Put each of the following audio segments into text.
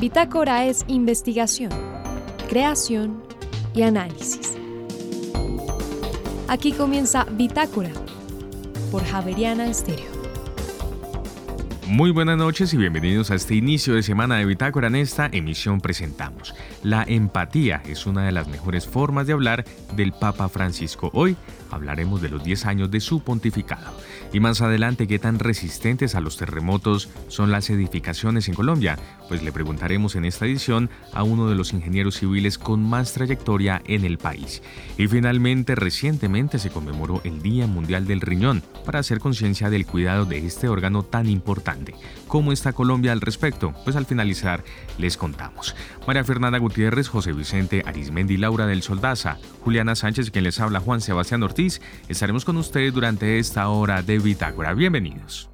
Bitácora es investigación, creación y análisis. Aquí comienza Bitácora por Javeriana Estéreo. Muy buenas noches y bienvenidos a este inicio de semana de Bitácora. En esta emisión presentamos La empatía es una de las mejores formas de hablar del Papa Francisco. Hoy hablaremos de los 10 años de su pontificado. Y más adelante, ¿qué tan resistentes a los terremotos son las edificaciones en Colombia? Pues le preguntaremos en esta edición a uno de los ingenieros civiles con más trayectoria en el país. Y finalmente, recientemente se conmemoró el Día Mundial del Riñón para hacer conciencia del cuidado de este órgano tan importante. ¿Cómo está Colombia al respecto? Pues al finalizar les contamos. María Fernanda Gutiérrez, José Vicente Arismendi, Laura del Soldaza, Juliana Sánchez, quien les habla Juan Sebastián Ortiz, estaremos con ustedes durante esta hora de Bitácora. Bienvenidos.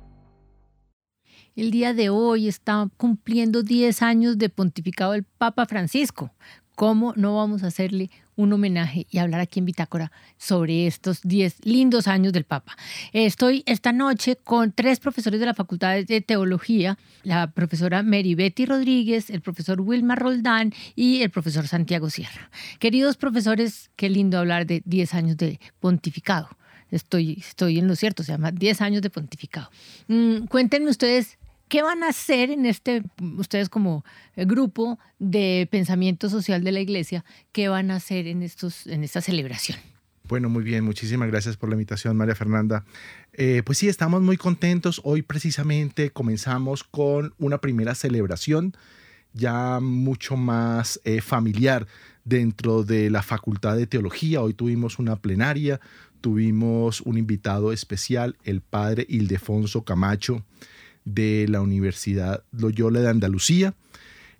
El día de hoy está cumpliendo 10 años de pontificado el Papa Francisco. ¿Cómo no vamos a hacerle un homenaje y hablar aquí en Bitácora sobre estos 10 lindos años del Papa? Estoy esta noche con tres profesores de la Facultad de Teología, la profesora Mary Betty Rodríguez, el profesor Wilmar Roldán y el profesor Santiago Sierra. Queridos profesores, qué lindo hablar de 10 años de pontificado estoy, estoy en lo cierto, se llama 10 años de pontificado. Mm, cuéntenme ustedes, ¿qué van a hacer en este, ustedes como eh, grupo de pensamiento social de la iglesia, qué van a hacer en, estos, en esta celebración? Bueno, muy bien, muchísimas gracias por la invitación, María Fernanda. Eh, pues sí, estamos muy contentos. Hoy precisamente comenzamos con una primera celebración ya mucho más eh, familiar dentro de la Facultad de Teología. Hoy tuvimos una plenaria tuvimos un invitado especial, el padre Ildefonso Camacho de la Universidad Loyola de Andalucía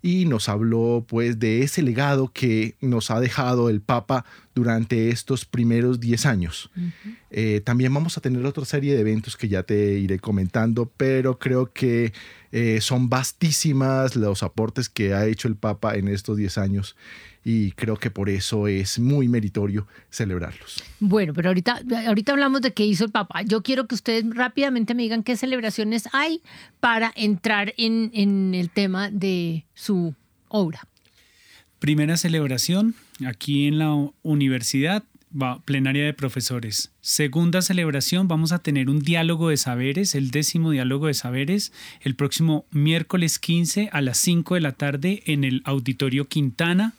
y nos habló pues de ese legado que nos ha dejado el Papa durante estos primeros 10 años. Eh, también vamos a tener otra serie de eventos que ya te iré comentando, pero creo que eh, son vastísimas los aportes que ha hecho el Papa en estos 10 años y creo que por eso es muy meritorio celebrarlos. Bueno, pero ahorita, ahorita hablamos de qué hizo el Papa. Yo quiero que ustedes rápidamente me digan qué celebraciones hay para entrar en, en el tema de su obra. Primera celebración aquí en la universidad va plenaria de profesores. Segunda celebración, vamos a tener un diálogo de saberes, el décimo diálogo de saberes, el próximo miércoles 15 a las 5 de la tarde en el Auditorio Quintana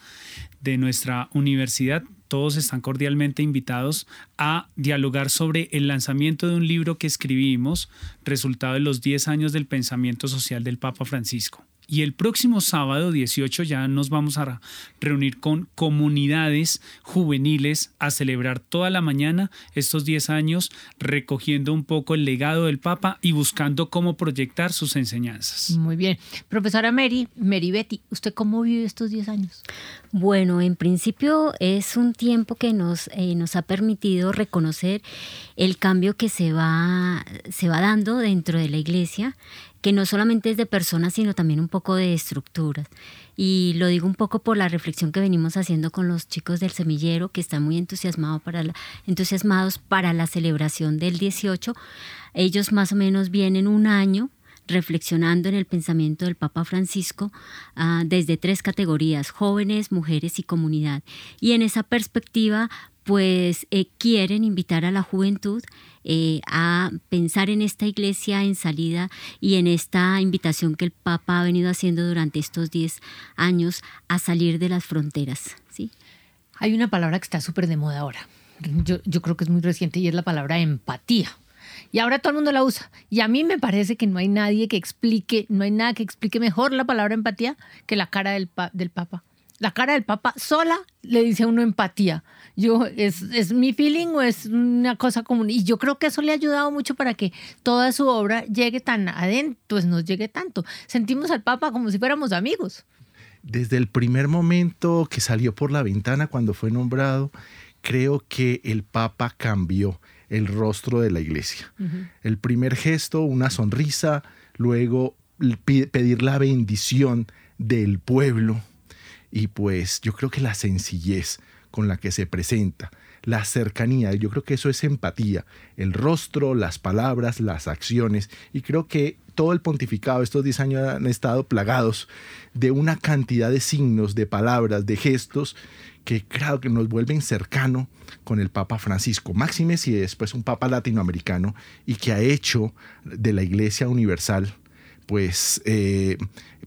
de nuestra universidad. Todos están cordialmente invitados a dialogar sobre el lanzamiento de un libro que escribimos, resultado de los 10 años del pensamiento social del Papa Francisco. Y el próximo sábado 18 ya nos vamos a reunir con comunidades juveniles a celebrar toda la mañana estos 10 años, recogiendo un poco el legado del Papa y buscando cómo proyectar sus enseñanzas. Muy bien. Profesora Mary, Mary Betty, ¿usted cómo vive estos 10 años? Bueno, en principio es un tiempo que nos, eh, nos ha permitido reconocer el cambio que se va, se va dando dentro de la iglesia que no solamente es de personas, sino también un poco de estructuras. Y lo digo un poco por la reflexión que venimos haciendo con los chicos del semillero, que están muy entusiasmados para la, entusiasmados para la celebración del 18. Ellos más o menos vienen un año reflexionando en el pensamiento del Papa Francisco ah, desde tres categorías, jóvenes, mujeres y comunidad. Y en esa perspectiva, pues eh, quieren invitar a la juventud eh, a pensar en esta iglesia en salida y en esta invitación que el Papa ha venido haciendo durante estos 10 años a salir de las fronteras. ¿sí? Hay una palabra que está súper de moda ahora. Yo, yo creo que es muy reciente y es la palabra empatía. Y ahora todo el mundo la usa. Y a mí me parece que no hay nadie que explique, no hay nada que explique mejor la palabra empatía que la cara del, del Papa la cara del Papa sola le dice a uno empatía. Yo, ¿es, ¿es, mi feeling o es una cosa común? Y yo creo que eso le ha ayudado mucho para que toda su obra llegue tan adentro, pues nos llegue tanto. Sentimos al Papa como si fuéramos amigos. Desde el primer momento que salió por la ventana cuando fue nombrado, creo que el Papa cambió el rostro de la iglesia. El primer gesto, una sonrisa, luego pedir la bendición del pueblo y pues yo creo que la sencillez con la que se presenta, la cercanía. Yo creo que eso es empatía, el rostro, las palabras, las acciones. Y creo que todo el pontificado, estos 10 años han estado plagados de una cantidad de signos, de palabras, de gestos que creo que nos vuelven cercano con el Papa Francisco. Máxime si es pues un Papa latinoamericano y que ha hecho de la Iglesia Universal pues eh,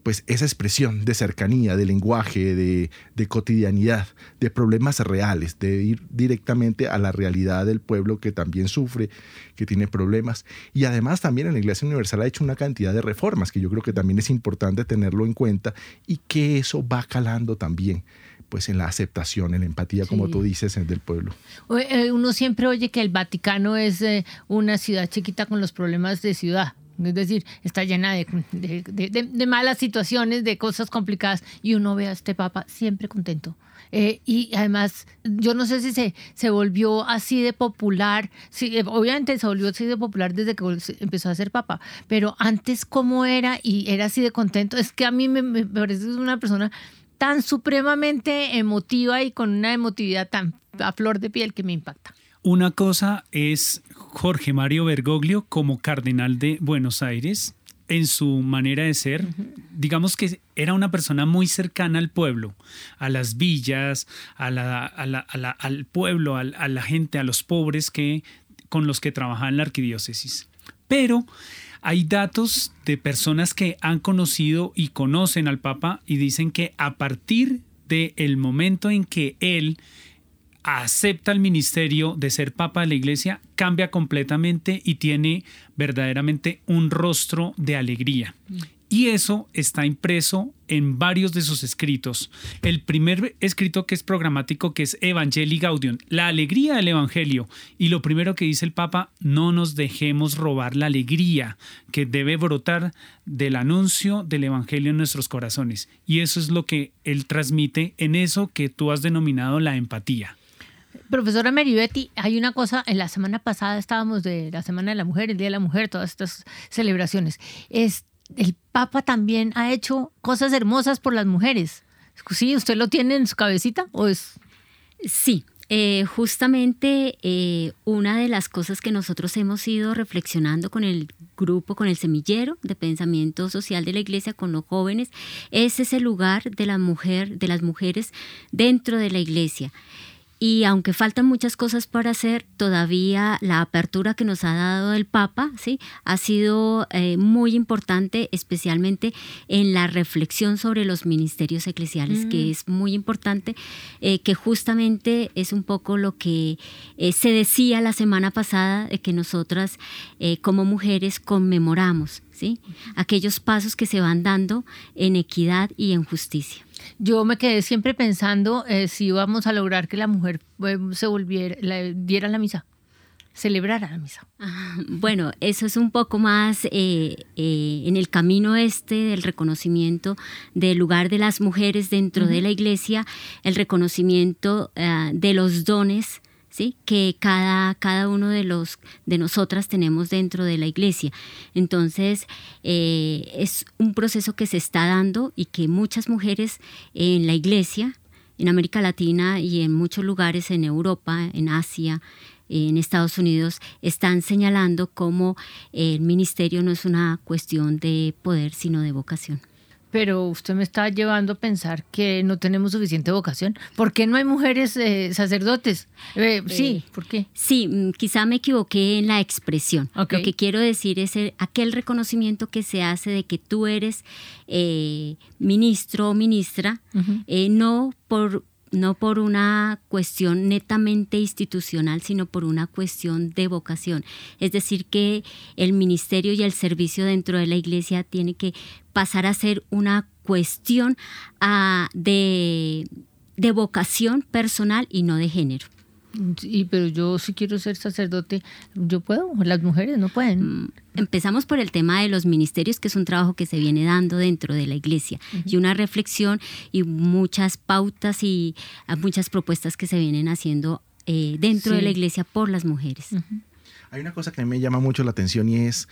pues esa expresión de cercanía, de lenguaje, de, cotidianidad, de problemas reales, de ir directamente a la realidad del pueblo que también sufre, que tiene problemas. Y además también en la Iglesia Universal ha hecho una cantidad de reformas que yo creo que también es importante tenerlo en cuenta y que eso va calando también pues en la aceptación, en la empatía, como tú dices, del pueblo. Eh, uno siempre oye que el Vaticano es eh, una ciudad chiquita con los problemas de ciudad. Es decir, está llena de, malas situaciones, de cosas complicadas, y uno ve a este Papa siempre contento. Eh, y además, yo no sé si se, volvió así de popular, sí, eh, obviamente se volvió así de popular desde que empezó a ser Papa, pero antes cómo era y era así de contento, es que a mí me parece una persona tan supremamente emotiva y con una emotividad tan a flor de piel que me impacta. Una cosa es Jorge Mario Bergoglio como cardenal de Buenos Aires en su manera de ser. Digamos que era una persona muy cercana al pueblo, a las villas, a la, al pueblo, a, la gente, a los pobres que, con los que trabajaba en la arquidiócesis. Pero hay datos de personas que han conocido y conocen al Papa y dicen que a partir del momento en que él acepta el ministerio de ser papa de la iglesia, cambia completamente y tiene verdaderamente un rostro de alegría. Y eso está impreso en varios de sus escritos. El primer escrito que es programático, que es Evangelii Gaudium, la alegría del Evangelio. Y lo primero que dice el Papa, no nos dejemos robar la alegría que debe brotar del anuncio del Evangelio en nuestros corazones. Y eso es lo que él transmite en eso que tú has denominado la empatía. Profesora Meribetti, hay una cosa, en la semana pasada estábamos de la Semana de la Mujer, el Día de la Mujer, todas estas celebraciones. Es, el Papa también ha hecho cosas hermosas por las mujeres. ¿Sí? ¿Usted lo tiene en su cabecita o es...? Sí, eh, justamente eh, una de las cosas que nosotros hemos ido reflexionando con el grupo, con el semillero de pensamiento social de la iglesia, con los jóvenes, es ese lugar de la mujer, de las mujeres dentro de la iglesia. Y aunque faltan muchas cosas para hacer, todavía la apertura que nos ha dado el Papa ¿sí? ha sido eh, muy importante, especialmente en la reflexión sobre los ministerios eclesiales, que mm. es muy importante, eh, que justamente es un poco lo que eh, se decía la semana pasada, de que nosotras como mujeres conmemoramos ¿sí? aquellos pasos que se van dando en equidad y en justicia. Yo me quedé siempre pensando eh, si íbamos a lograr que la mujer eh, se volviera, diera la misa, celebrara la misa. Ah, bueno, eso es un poco más eh, en el camino este del reconocimiento del lugar de las mujeres dentro de la iglesia, el reconocimiento de los dones que cada, cada uno de, los, de nosotras tenemos dentro de la iglesia. Entonces, eh, es un proceso que se está dando y que muchas mujeres en la iglesia, en América Latina y en muchos lugares en Europa, en Asia, en Estados Unidos están señalando como el ministerio no es una cuestión de poder, sino de vocación pero usted me está llevando a pensar que no tenemos suficiente vocación. ¿Por qué no hay mujeres eh, sacerdotes? Eh, sí, ¿por qué? Sí, mm, quizá me equivoqué en la expresión. Lo que quiero decir es aquel reconocimiento que se hace de que tú eres eh, ministro o ministra, no por no por una cuestión netamente institucional, sino por una cuestión de vocación. Es decir, que el ministerio y el servicio dentro de la iglesia tiene que pasar a ser una cuestión ah, de vocación personal y no de género. Y pero yo si quiero ser sacerdote, yo puedo, las mujeres no pueden. Mm, empezamos por el tema de los ministerios, que es un trabajo que se viene dando dentro de la iglesia, y una reflexión y muchas pautas y muchas propuestas que se vienen haciendo eh, dentro de la iglesia por las mujeres. Hay una cosa que a mí me llama mucho la atención y es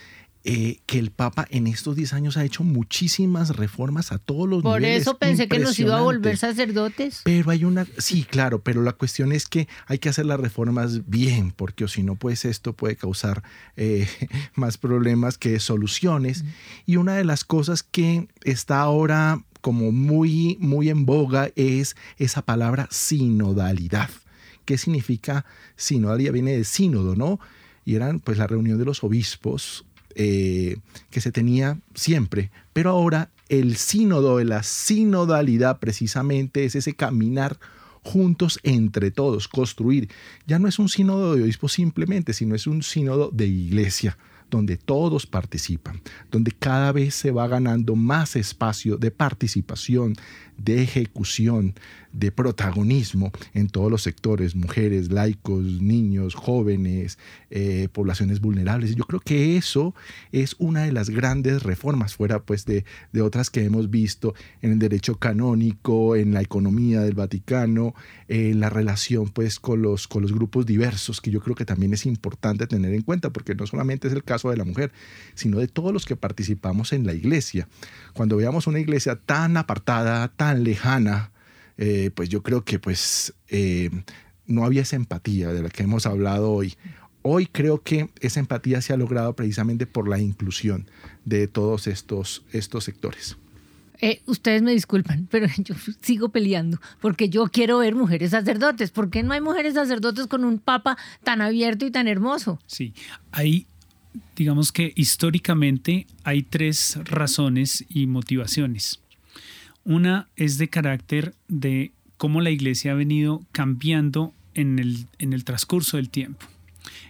eh, que el Papa en estos 10 años ha hecho muchísimas reformas a todos los Por niveles. eso pensé que nos iba a volver sacerdotes. Pero hay una, sí, claro, pero la cuestión es que hay que hacer las reformas bien, porque o si no, pues esto puede causar eh, más problemas que soluciones. Y una de las cosas que está ahora como muy, muy en boga es esa palabra sinodalidad. ¿Qué significa sinodalidad? Viene de sínodo, ¿no? Y eran pues la reunión de los obispos eh, que se tenía siempre. Pero ahora el sínodo la sinodalidad precisamente es ese caminar juntos entre todos, construir. Ya no es un sínodo de obispos simplemente, sino es un sínodo de iglesia donde todos participan, donde cada vez se va ganando más espacio de participación, de ejecución, de protagonismo en todos los sectores, mujeres, laicos, niños, jóvenes, eh, poblaciones vulnerables. Yo creo que eso es una de las grandes reformas, fuera pues de, de otras que hemos visto en el derecho canónico, en la economía del Vaticano, en la relación pues con los, con los grupos diversos, que yo creo que también es importante tener en cuenta, porque no solamente es el caso de la mujer, sino de todos los que participamos en la iglesia. Cuando veamos una iglesia tan apartada, tan lejana, eh, pues yo creo que pues eh, no había esa empatía de la que hemos hablado hoy. Hoy creo que esa empatía se ha logrado precisamente por la inclusión de todos estos, estos sectores. Eh, ustedes me disculpan, pero yo sigo peleando porque yo quiero ver mujeres sacerdotes. ¿Por qué no hay mujeres sacerdotes con un papa tan abierto y tan hermoso? Sí, hay, digamos que históricamente hay tres razones y motivaciones. Una es de carácter de cómo la iglesia ha venido cambiando en el, en el transcurso del tiempo.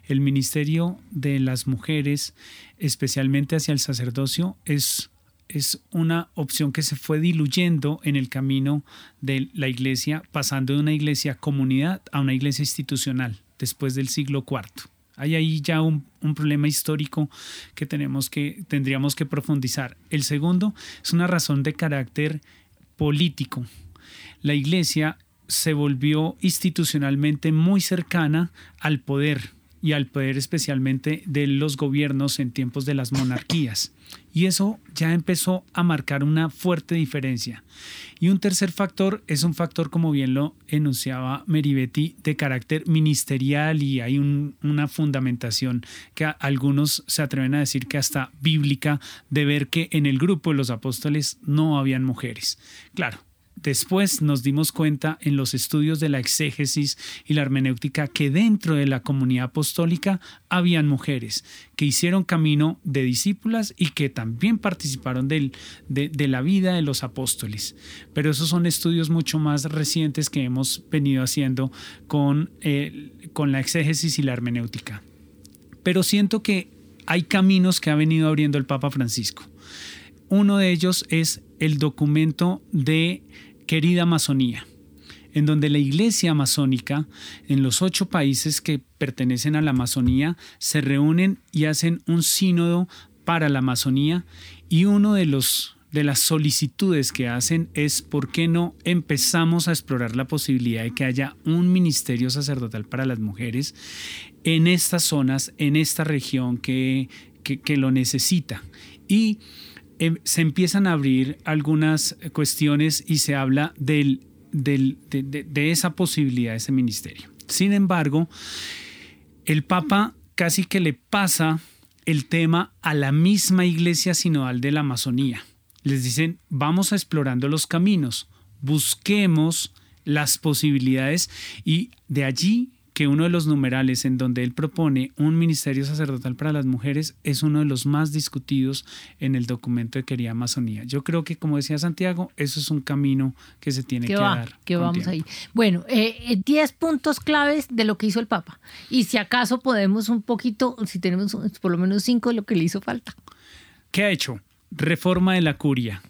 El ministerio de las mujeres, especialmente hacia el sacerdocio, es, es una opción que se fue diluyendo en el camino de la iglesia, pasando de una iglesia comunidad a una iglesia institucional después del siglo IV. Hay ahí ya un, un, problema histórico que tenemos que tendríamos que profundizar. El segundo es una razón de carácter político. La iglesia se volvió institucionalmente muy cercana al poder y al poder especialmente de los gobiernos en tiempos de las monarquías. Y eso ya empezó a marcar una fuerte diferencia. Y un tercer factor es un factor, como bien lo enunciaba Meribetti, de carácter ministerial y hay un, una fundamentación que algunos se atreven a decir que hasta bíblica, de ver que en el grupo de los apóstoles no habían mujeres. Claro, Después nos dimos cuenta en los estudios de la exégesis y la hermenéutica que dentro de la comunidad apostólica habían mujeres que hicieron camino de discípulas y que también participaron de, la vida de los apóstoles. Pero esos son estudios mucho más recientes que hemos venido haciendo con, eh, con la exégesis y la hermenéutica. Pero siento que hay caminos que ha venido abriendo el Papa Francisco. Uno de ellos es el documento de Querida Amazonía, en donde la iglesia amazónica, en los ocho países que pertenecen a la Amazonía, se reúnen y hacen un sínodo para la Amazonía y uno de los de las solicitudes que hacen es por qué no empezamos a explorar la posibilidad de que haya un ministerio sacerdotal para las mujeres en estas zonas, en esta región que, que, que lo necesita. Y se empiezan a abrir algunas cuestiones y se habla de, esa posibilidad de ese ministerio. Sin embargo, el Papa casi que le pasa el tema a la misma iglesia sinodal de la Amazonía. Les dicen, vamos explorando los caminos, busquemos las posibilidades y de allí que uno de los numerales en donde él propone un ministerio sacerdotal para las mujeres es uno de los más discutidos en el documento de Querida Amazonía. Yo creo que, como decía Santiago, eso es un camino que se tiene que va, dar. Que vamos ahí. Bueno, 10 eh, puntos claves de lo que hizo el Papa. Y si acaso podemos un poquito, si tenemos por lo menos cinco de lo que le hizo falta. ¿Qué ha hecho? Reforma de la curia.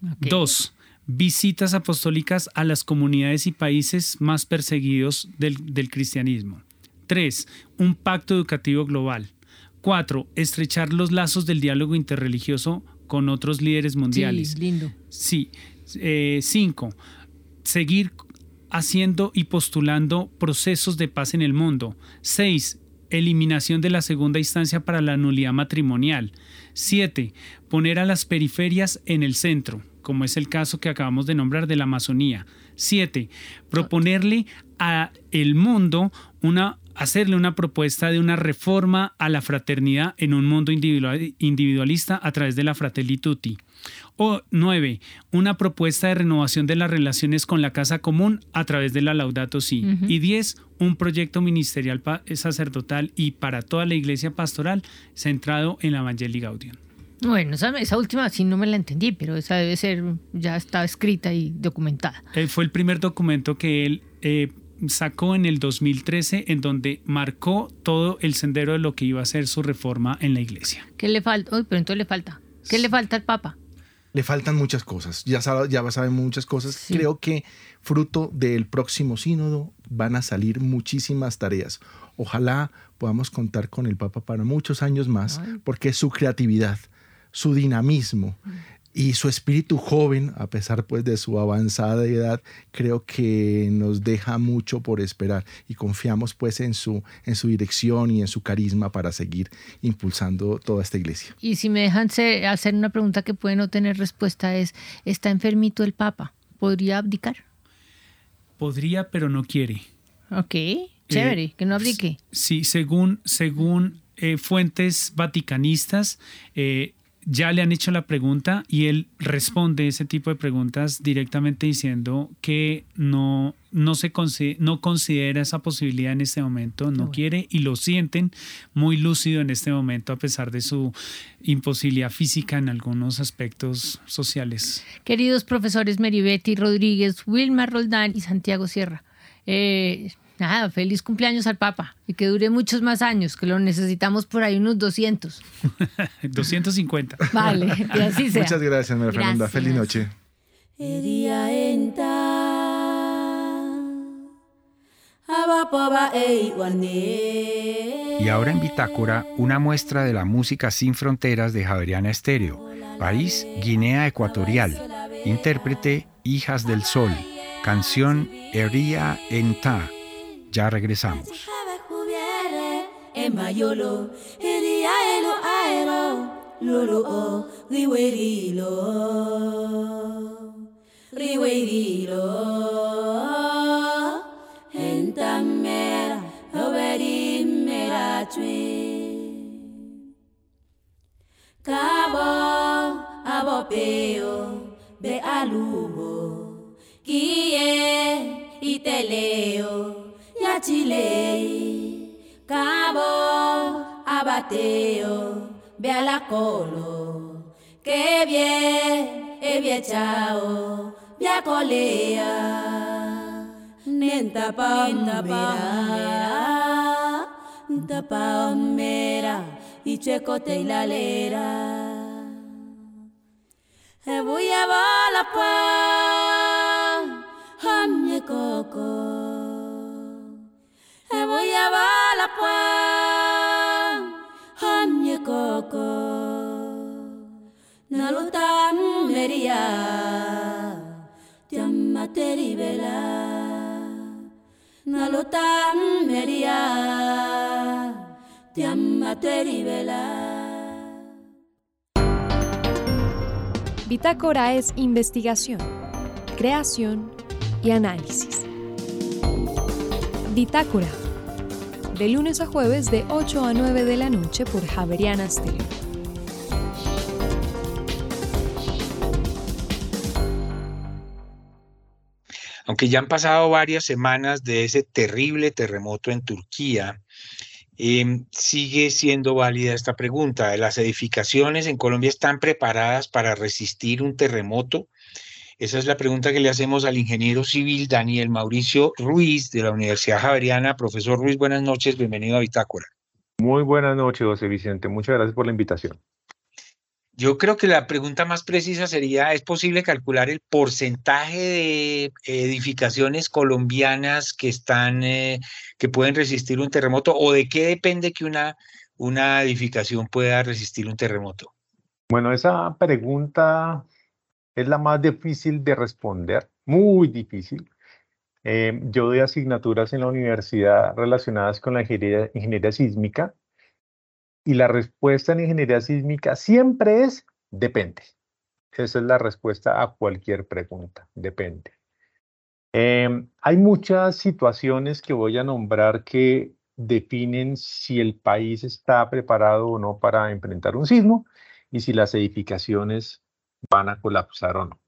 Okay. Dos, visitas apostólicas a las comunidades y países más perseguidos del, del, cristianismo. 3. Un pacto educativo global. 4. Estrechar los lazos del diálogo interreligioso con otros líderes mundiales. Sí, lindo. Sí. 5. Eh, seguir haciendo y postulando procesos de paz en el mundo. 6. Eliminación de la segunda instancia para la nulidad matrimonial. Siete, poner a las periferias en el centro, como es el caso que acabamos de nombrar de la Amazonía. Siete, proponerle a el mundo una hacerle una propuesta de una reforma a la fraternidad en un mundo individualista a través de la Fratelli Tutti. O nueve, una propuesta de renovación de las relaciones con la casa común a través de la Laudato Si. Y diez, un proyecto ministerial sacerdotal y para toda la iglesia pastoral centrado en la Evangelii Gaudium. Bueno, esa, última sí no me la entendí, pero esa debe ser, ya está escrita y documentada. Eh, fue el primer documento que él eh, sacó en el 2013 en donde marcó todo el sendero de lo que iba a ser su reforma en la iglesia. ¿Qué le falta? Uy, pero entonces le falta. ¿Qué le falta al Papa? Le faltan muchas cosas, ya, sabe, ya saben muchas cosas. Creo que fruto del próximo sínodo van a salir muchísimas tareas. Ojalá podamos contar con el Papa para muchos años más, porque su creatividad, su dinamismo, y su espíritu joven, a pesar pues de su avanzada edad, creo que nos deja mucho por esperar y confiamos pues en su, en su dirección y en su carisma para seguir impulsando toda esta iglesia. Y si me dejan hacer una pregunta que puede no tener respuesta es, ¿está enfermito el Papa? ¿Podría abdicar? Podría, pero no quiere. Ok, chévere, eh, que no abdique. Sí, según, según eh, fuentes vaticanistas, eh, ya le han hecho la pregunta y él responde ese tipo de preguntas directamente diciendo que no, no, se no considera esa posibilidad en este momento, no quiere y lo sienten muy lúcido en este momento a pesar de su imposibilidad física en algunos aspectos sociales. Queridos profesores Meribetti Rodríguez, Wilmar Roldán y Santiago Sierra. Eh, Nada, feliz cumpleaños al Papa y que dure muchos más años, que lo necesitamos por ahí unos 200. 250. Vale, y así sea. Muchas gracias, María Fernanda. Feliz noche. Y ahora en Bitácora, una muestra de la música sin fronteras de Javeriana Estéreo, país Guinea Ecuatorial, intérprete Hijas del Sol, canción Eria Enta ya regresamos. cabo abopeo be alubo kie iteleo Chile, Cabo, Abateo, colo, que bien, e bien chao, colea, nenta palmera, nenta palmera, y checote y la lera. E voy a la voy a la mi coco Bitácora es investigación, creación y análisis. Bitácora de lunes a jueves de 8 a 9 de la noche por Javeriana Stereo. Aunque ya han pasado varias semanas de ese terrible terremoto en Turquía, em, sigue siendo válida esta pregunta. ¿Las edificaciones en Colombia están preparadas para resistir un terremoto? Esa es la pregunta que le hacemos al ingeniero civil Daniel Mauricio Ruiz de la Universidad Javeriana. Profesor Ruiz, buenas noches, bienvenido a Bitácora. Muy buenas noches, José Vicente. Muchas gracias por la invitación. Yo creo que la pregunta más precisa sería, ¿es posible calcular el porcentaje de edificaciones colombianas que están, eh, que pueden resistir un terremoto o de qué depende que una, una edificación pueda resistir un terremoto? Bueno, esa pregunta es la más difícil de responder, muy difícil. Eh, yo doy asignaturas en la universidad relacionadas con la ingeniería, sísmica Y la respuesta en ingeniería sísmica siempre es depende. Esa es la respuesta a cualquier pregunta, depende. Em, hay muchas situaciones que voy a nombrar que definen si el país está preparado o no para enfrentar un sismo y si las edificaciones van a colapsar o no.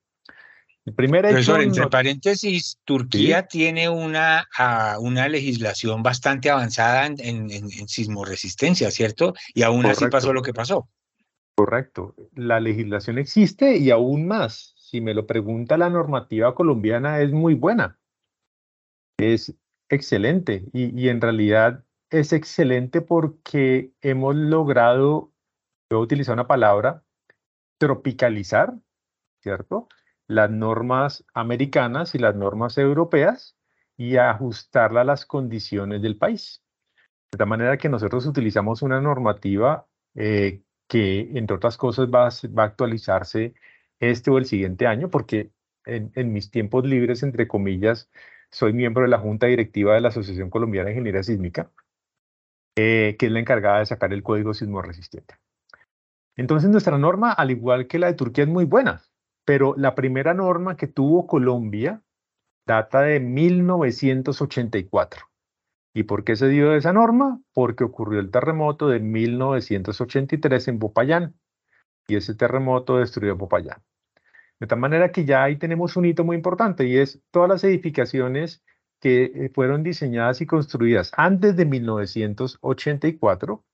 El primer Profesor, entre paréntesis, Turquía tiene una, ah, una legislación bastante avanzada en, en, en, sismoresistencia, ¿cierto? Y aún así pasó lo que pasó. Correcto. La legislación existe y aún más, si me lo pregunta la normativa colombiana, es muy buena. Es excelente y, y en realidad es excelente porque hemos logrado, voy a utilizar una palabra, tropicalizar, ¿cierto? Las normas americanas y las normas europeas y ajustarla a las condiciones del país. De tal manera que nosotros utilizamos una normativa eh, que, entre otras cosas, va a, actualizarse este o el siguiente año, porque en, mis tiempos libres, entre comillas, soy miembro de la Junta Directiva de la Asociación Colombiana de Ingeniería Sísmica, eh, que es la encargada de sacar el código sismo resistente. Entonces, nuestra norma, al igual que la de Turquía, es muy buena, pero la primera norma que tuvo Colombia data de 1984. ¿Y por qué se dio esa norma? Porque ocurrió el terremoto de 1983 en Popayán y ese terremoto destruyó Popayán. De tal manera que ya ahí tenemos un hito muy importante y es todas las edificaciones que eh, fueron diseñadas y construidas antes de 1984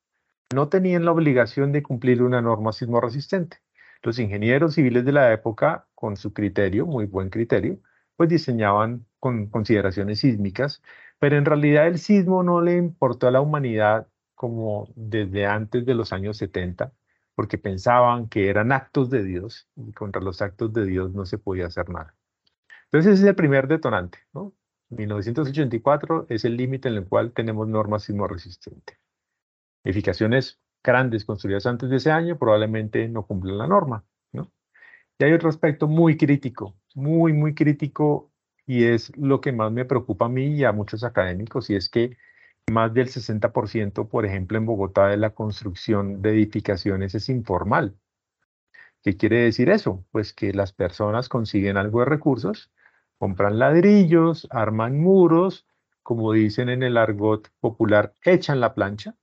no tenían la obligación de cumplir una norma sismo resistente. Los ingenieros civiles de la época, con su criterio, muy buen criterio, pues diseñaban con consideraciones sísmicas, pero en realidad el sismo no le importó a la humanidad como desde antes de los años 70, porque pensaban que eran actos de Dios y contra los actos de Dios no se podía hacer nada. Entonces ese es el primer detonante, ¿no? 1984 es el límite en el cual tenemos normas sismo resistente. Edificaciones grandes construidas antes de ese año probablemente no cumplen la norma. ¿no? Y hay otro aspecto muy crítico, muy, muy crítico, y es lo que más me preocupa a mí y a muchos académicos, y es que más del 60%, por ejemplo, en Bogotá, de la construcción de edificaciones es informal. ¿Qué quiere decir eso? Pues que las personas consiguen algo de recursos, compran ladrillos, arman muros, como dicen en el argot popular, echan la plancha,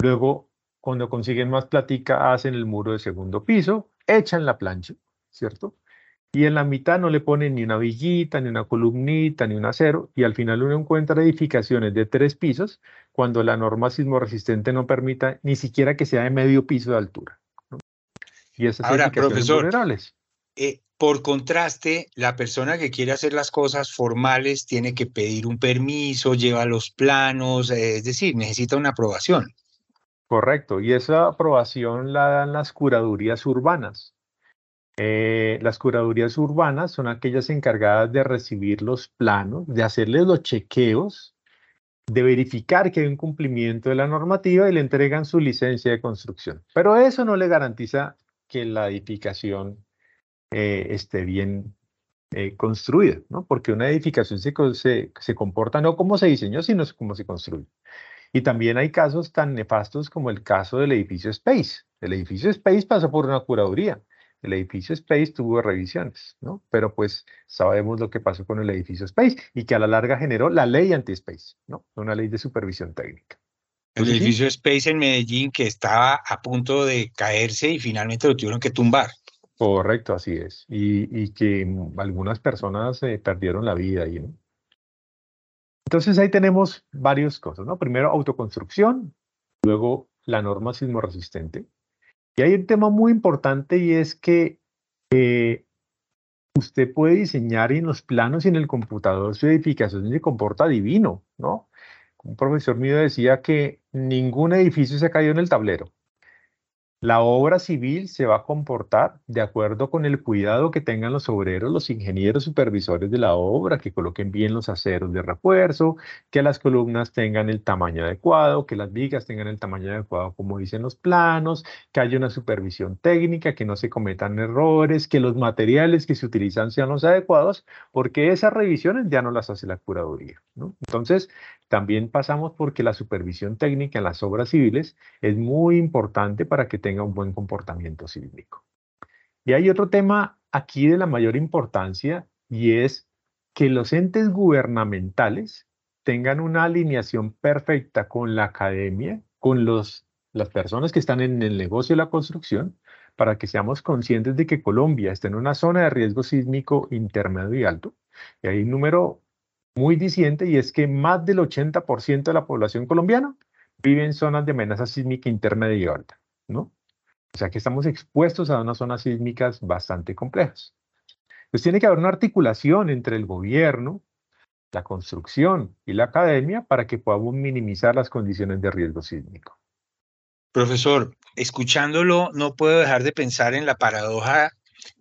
Luego, cuando consiguen más platica, hacen el muro de segundo piso, echan la plancha, ¿cierto? Y en la mitad no le ponen ni una villita, ni una columnita, ni un acero, y al final uno encuentra edificaciones de tres pisos cuando la norma sismo resistente no permita ni siquiera que sea de medio piso de altura. Y esas Ahora, profesor, eh, por contraste, la persona que quiere hacer las cosas formales tiene que pedir un permiso, lleva los planos, eh, es decir, necesita una aprobación. Correcto, y esa aprobación la dan las curadurías urbanas. Eh, las curadurías urbanas son aquellas encargadas de recibir los planos, de hacerles los chequeos, de verificar que hay un cumplimiento de la normativa y le entregan su licencia de construcción. Pero eso no le garantiza que la edificación eh, esté bien eh, construida, ¿no? Porque una edificación se, se, se comporta no como se diseñó, sino como se construye. Y también hay casos tan nefastos como el caso del edificio Space. El edificio Space pasó por una curaduría. El edificio Space tuvo revisiones, ¿no? Pero pues sabemos lo que pasó con el edificio Space y que a la larga generó la ley anti-Space, ¿no? Una ley de supervisión técnica. El edificio Space en Medellín que estaba a punto de caerse y finalmente lo tuvieron que tumbar. Correcto, así es. Y, y que algunas personas eh, perdieron la vida ahí, ¿no? Entonces ahí tenemos varias cosas, ¿no? Primero autoconstrucción, luego la norma sismo resistente. Y hay un tema muy importante y es que eh, usted puede diseñar en los planos y en el computador su edificación se comporta divino, ¿no? Un profesor mío decía que ningún edificio se ha caído en el tablero. La obra civil se va a comportar de acuerdo con el cuidado que tengan los obreros, los ingenieros supervisores de la obra, que coloquen bien los aceros de refuerzo, que las columnas tengan el tamaño adecuado, que las vigas tengan el tamaño adecuado como dicen los planos, que haya una supervisión técnica, que no se cometan errores, que los materiales que se utilizan sean los adecuados, porque esas revisiones ya no las hace la curaduría. Entonces, también pasamos porque la supervisión técnica en las obras civiles es muy importante para que tenga un buen comportamiento sísmico. Y hay otro tema aquí de la mayor importancia y es que los entes gubernamentales tengan una alineación perfecta con la academia, con los, las personas que están en el negocio de la construcción, para que seamos conscientes de que Colombia está en una zona de riesgo sísmico intermedio y alto. Y hay un número muy diciente y es que más del 80% de la población colombiana vive en zonas de amenaza sísmica intermedia y alta, ¿no? O sea que estamos expuestos a unas zonas sísmicas bastante complejas. Pues tiene que haber una articulación entre el gobierno, la construcción y la academia para que podamos minimizar las condiciones de riesgo sísmico. Profesor, escuchándolo, no puedo dejar de pensar en la paradoja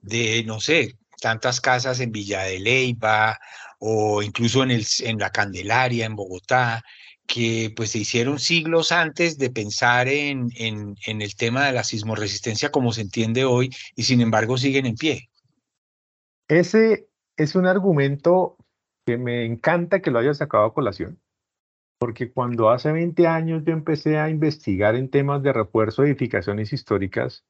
de, no sé, tantas casas en Villa de Leyva o incluso en la Candelaria, en Bogotá, que pues se hicieron siglos antes de pensar en, en, el tema de la sismoresistencia como se entiende hoy y sin embargo siguen en pie. Ese es un argumento que me encanta que lo hayas sacado a colación, porque cuando hace 20 años yo empecé a investigar en temas de refuerzo de edificaciones históricas,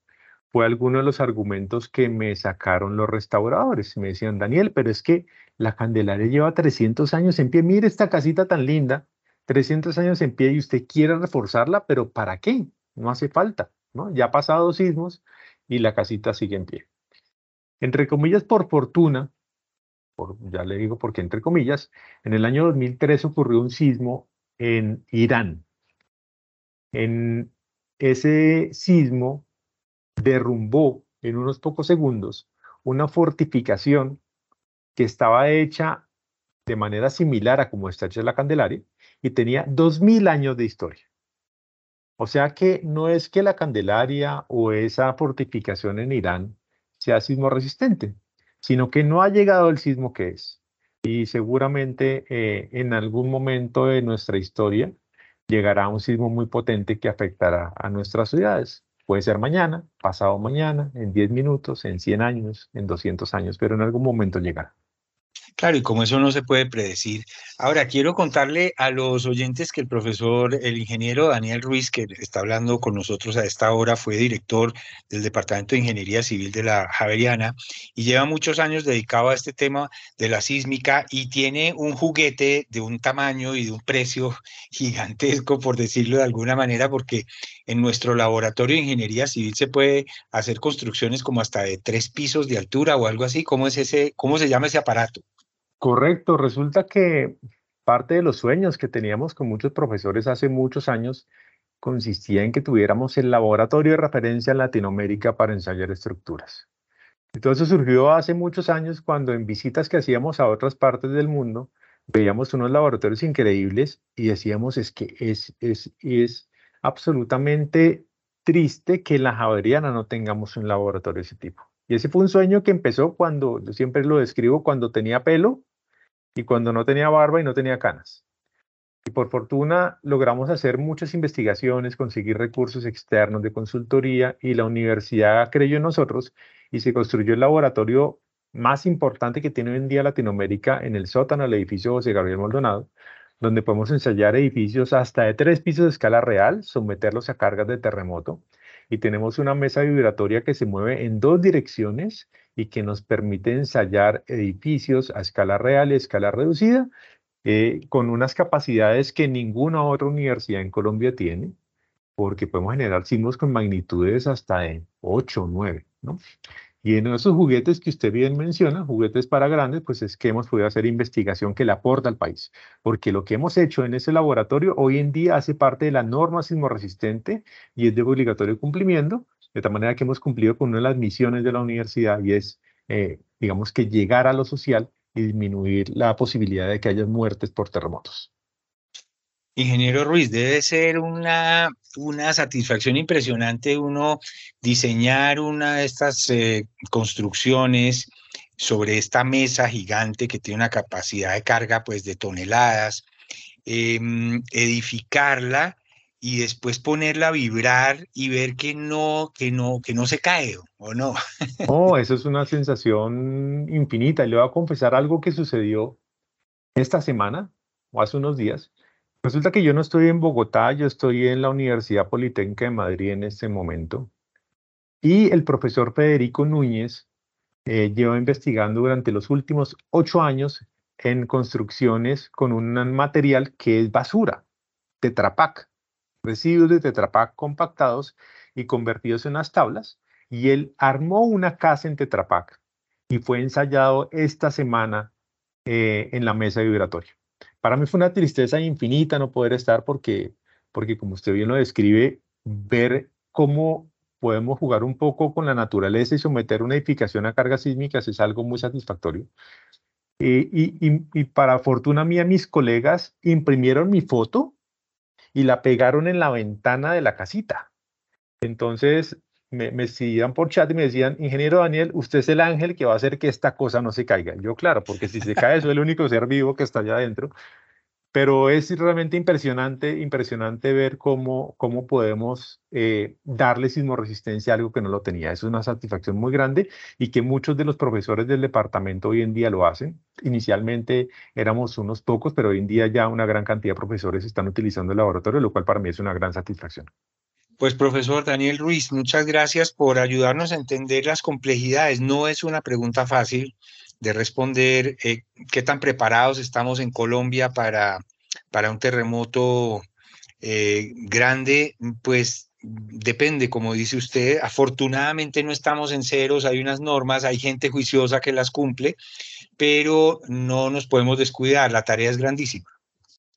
fue alguno de los argumentos que me sacaron los restauradores. Me decían, Daniel, pero es que la Candelaria lleva 300 años en pie. Mire esta casita tan linda, 300 años en pie y usted quiere reforzarla, pero ¿para qué? No hace falta, ¿no? Ya ha pasado sismos y la casita sigue en pie. Entre comillas, por fortuna, ya le digo porque entre comillas, en el año 2003 ocurrió un sismo en Irán. En ese sismo derrumbó en unos pocos segundos una fortificación que estaba hecha de manera similar a como está hecha la Candelaria y tenía 2000 años de historia. O sea que no es que la Candelaria o esa fortificación en Irán sea sismo resistente, sino que no ha llegado el sismo que es. Y seguramente eh, en algún momento de nuestra historia llegará un sismo muy potente que afectará a nuestras ciudades. Puede ser mañana, pasado mañana, en 10 minutos, en 100 años, en 200 años, pero en algún momento llegará. Claro, y como eso no se puede predecir. Ahora, quiero contarle a los oyentes que el profesor, el ingeniero Daniel Ruiz, que está hablando con nosotros a esta hora, fue director del Departamento de Ingeniería Civil de la Javeriana y lleva muchos años dedicado a este tema de la sísmica y tiene un juguete de un tamaño y de un precio gigantesco, por decirlo de alguna manera, porque en nuestro laboratorio de Ingeniería Civil se puede hacer construcciones como hasta de tres pisos de altura o algo así. ¿Cómo es ese, cómo se llama ese aparato? Correcto, resulta que parte de los sueños que teníamos con muchos profesores hace muchos años consistía en que tuviéramos el laboratorio de referencia en Latinoamérica para ensayar estructuras. Entonces surgió hace muchos años cuando en visitas que hacíamos a otras partes del mundo veíamos unos laboratorios increíbles y decíamos es que es, es, es absolutamente triste que en la Javeriana no tengamos un laboratorio de ese tipo. Y ese fue un sueño que empezó cuando, yo siempre lo describo, cuando tenía pelo y cuando no tenía barba y no tenía canas. Y por fortuna logramos hacer muchas investigaciones, conseguir recursos externos de consultoría y la universidad creyó en nosotros y se construyó el laboratorio más importante que tiene hoy en día Latinoamérica en el sótano del edificio José Gabriel Maldonado, donde podemos ensayar edificios hasta de tres pisos de escala real, someterlos a cargas de terremoto y tenemos una mesa vibratoria que se mueve en dos direcciones y que nos permite ensayar edificios a escala real y a escala reducida eh, con unas capacidades que ninguna otra universidad en Colombia tiene, porque podemos generar sismos con magnitudes hasta de 8 o 9, ¿no? Y en esos juguetes que usted bien menciona, juguetes para grandes, pues es que hemos podido hacer investigación que le aporta al país. Porque lo que hemos hecho en ese laboratorio hoy en día hace parte de la norma sismoresistente y es de obligatorio cumplimiento, de tal manera que hemos cumplido con una de las misiones de la universidad y es, eh, digamos, que llegar a lo social y disminuir la posibilidad de que haya muertes por terremotos. Ingeniero Ruiz, debe ser una, una satisfacción impresionante uno diseñar una de estas eh, construcciones sobre esta mesa gigante que tiene una capacidad de carga pues de toneladas, em, edificarla y después ponerla a vibrar y ver que no, que no, que no se cae, ¿o no? Oh, eso es una sensación infinita. Le voy a confesar algo que sucedió esta semana o hace unos días. Resulta que yo no estoy en Bogotá, yo estoy en la Universidad Politécnica de Madrid en este momento. Y el profesor Federico Núñez eh, lleva investigando durante los últimos ocho años en construcciones con un material que es basura, Tetrapac, residuos de Tetrapac compactados y convertidos en las tablas. Y él armó una casa en Tetrapac y fue ensayado esta semana eh, en la mesa vibratoria. Para mí fue una tristeza infinita no poder estar porque, porque como usted bien lo describe, ver cómo podemos jugar un poco con la naturaleza y someter una edificación a cargas sísmicas es algo muy satisfactorio. Eh, y, para fortuna mía, mis colegas imprimieron mi foto y la pegaron en la ventana de la casita. Entonces me, me escribían por chat y me decían, ingeniero Daniel, usted es el ángel que va a hacer que esta cosa no se caiga. Yo, claro, porque si se cae, soy el único ser vivo que está allá adentro pero es realmente impresionante, impresionante ver cómo, cómo podemos eh, darle sismoresistencia a algo que no lo tenía. Es una satisfacción muy grande y que muchos de los profesores del departamento hoy en día lo hacen. Inicialmente éramos unos pocos, pero hoy en día ya una gran cantidad de profesores están utilizando el laboratorio, lo cual para mí es una gran satisfacción. Pues profesor Daniel Ruiz, muchas gracias por ayudarnos a entender las complejidades. No es una pregunta fácil de responder eh, qué tan preparados estamos en Colombia para, para un terremoto eh, grande, pues depende, como dice usted, afortunadamente no estamos en ceros, hay unas normas, hay gente juiciosa que las cumple, pero no nos podemos descuidar, la tarea es grandísima.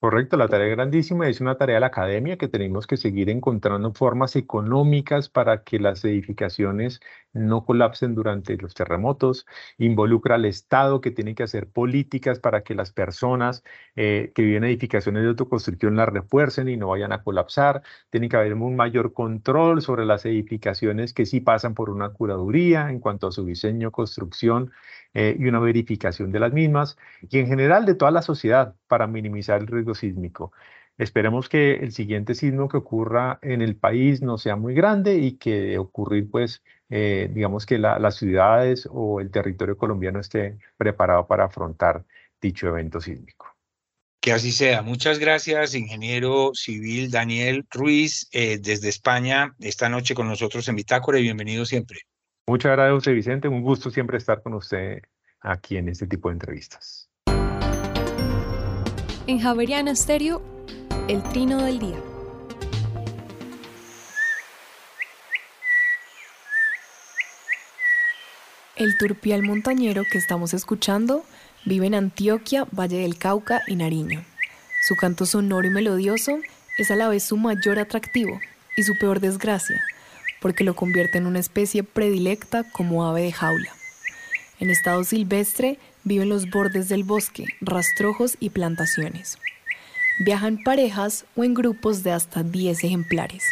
Correcto, la tarea es grandísima, es una tarea de la academia que tenemos que seguir encontrando formas económicas para que las edificaciones no colapsen durante los terremotos, involucra al Estado que tiene que hacer políticas para que las personas eh, que viven en edificaciones de autoconstrucción las refuercen y no vayan a colapsar, tiene que haber un mayor control sobre las edificaciones que sí pasan por una curaduría en cuanto a su diseño, construcción eh, y una verificación de las mismas y en general de toda la sociedad para minimizar el riesgo sísmico. Esperemos que el siguiente sismo que ocurra en el país no sea muy grande y que de pues, eh, digamos que las ciudades o el territorio colombiano esté preparado para afrontar dicho evento sísmico. Que así sea. Muchas gracias, ingeniero civil Daniel Ruiz, eh, desde España, esta noche con nosotros en Bitácora y bienvenido siempre. Muchas gracias, José Vicente. Un gusto siempre estar con usted aquí en este tipo de entrevistas. En Javeriana Stereo, el trino del día. El turpial montañero que estamos escuchando vive en Antioquia, Valle del Cauca y Nariño. Su canto sonoro y melodioso es a la vez su mayor atractivo y su peor desgracia, porque lo convierte en una especie predilecta como ave de jaula. En estado silvestre vive en los bordes del bosque, rastrojos y plantaciones. Viaja en parejas o en grupos de hasta 10 ejemplares.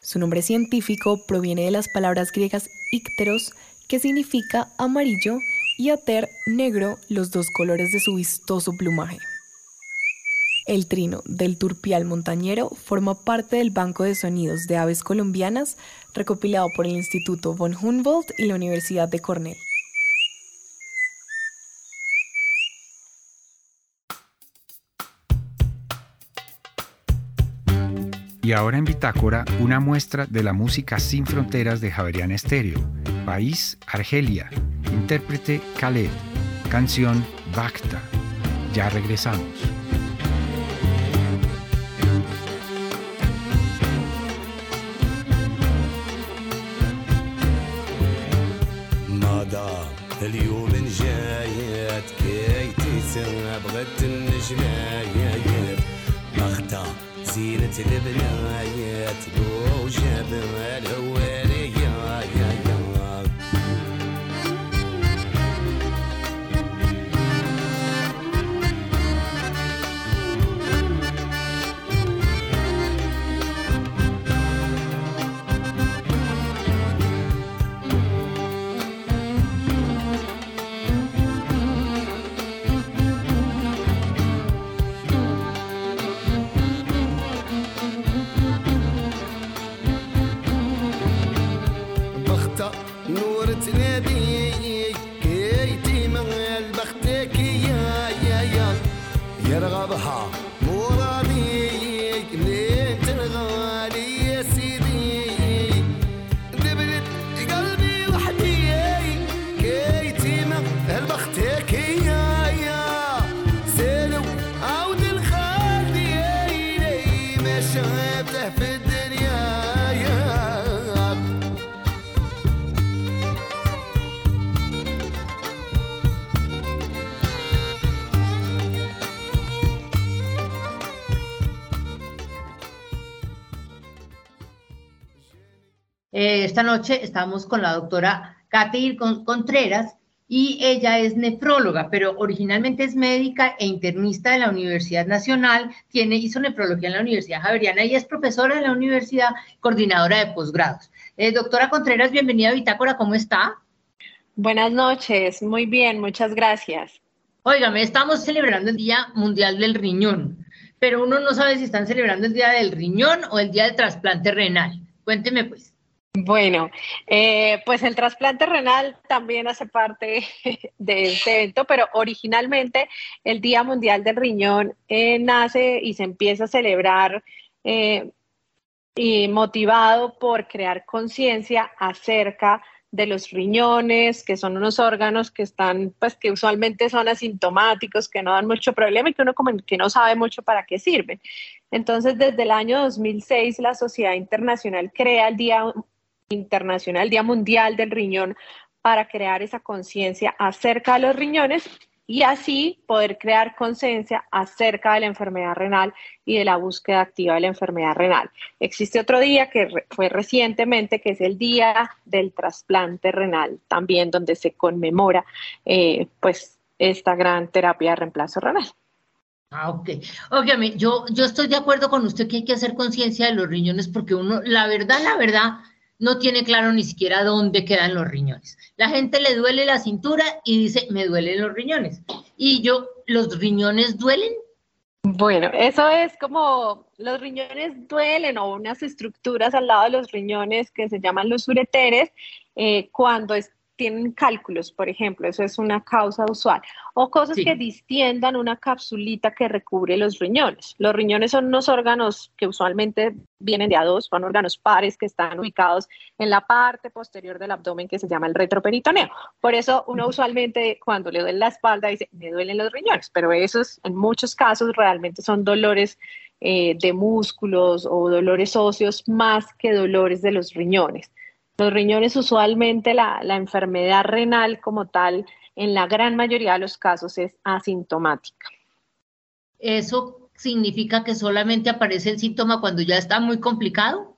Su nombre científico proviene de las palabras griegas ícteros, que significa amarillo, y ater, negro, los dos colores de su vistoso plumaje. El trino del turpial montañero forma parte del Banco de Sonidos de Aves Colombianas recopilado por el Instituto von Humboldt y la Universidad de Cornell. Y ahora en Bitácora, una muestra de la música sin fronteras de Javerian Estéreo. País, Argelia. Intérprete, Khaled. Canción, Bacta. Ya regresamos. Esta noche estamos con la doctora Katy Contreras y ella es nefróloga, pero originalmente es médica e internista de la Universidad Nacional, tiene, hizo nefrología en la Universidad Javeriana y es profesora de la universidad, coordinadora de posgrados. Eh, doctora Contreras, bienvenida a Bitácora, ¿cómo está? Buenas noches, muy bien, muchas gracias. Óigame, estamos celebrando el Día Mundial del Riñón, pero uno no sabe si están celebrando el Día del Riñón o el Día del Trasplante Renal. Cuénteme pues. Bueno, eh, pues el trasplante renal también hace parte de este evento, pero originalmente el Día Mundial del Riñón eh, nace y se empieza a celebrar eh, y motivado por crear conciencia acerca de los riñones, que son unos órganos que están, pues que usualmente son asintomáticos, que no dan mucho problema y que uno como que no sabe mucho para qué sirven. Entonces, desde el año 2006, la Sociedad Internacional crea el Día Internacional, Día Mundial del Riñón, para crear esa conciencia acerca de los riñones y así poder crear conciencia acerca de la enfermedad renal y de la búsqueda activa de la enfermedad renal. Existe otro día que fue recientemente, que es el Día del Trasplante Renal, también donde se conmemora eh, pues esta gran terapia de reemplazo renal. Ah, ok. Óigame, yo, yo estoy de acuerdo con usted que hay que hacer conciencia de los riñones porque uno, la verdad, la verdad, no tiene claro ni siquiera dónde quedan los riñones. La gente le duele la cintura y dice, me duelen los riñones. Y yo, ¿los riñones duelen? Bueno, eso es como los riñones duelen o unas estructuras al lado de los riñones que se llaman los ureteres eh, cuando es, tienen cálculos, por ejemplo, eso es una causa usual, o cosas que distiendan una capsulita que recubre los riñones. Los riñones son unos órganos que usualmente vienen de a dos, son órganos pares que están ubicados en la parte posterior del abdomen que se llama el retroperitoneo. Por eso uno usualmente cuando le duele la espalda dice, me duelen los riñones, pero esos en muchos casos realmente son dolores eh, de músculos o dolores óseos más que dolores de los riñones. Los riñones usualmente la, enfermedad renal como tal, en la gran mayoría de los casos es asintomática. ¿Eso significa que solamente aparece el síntoma cuando ya está muy complicado?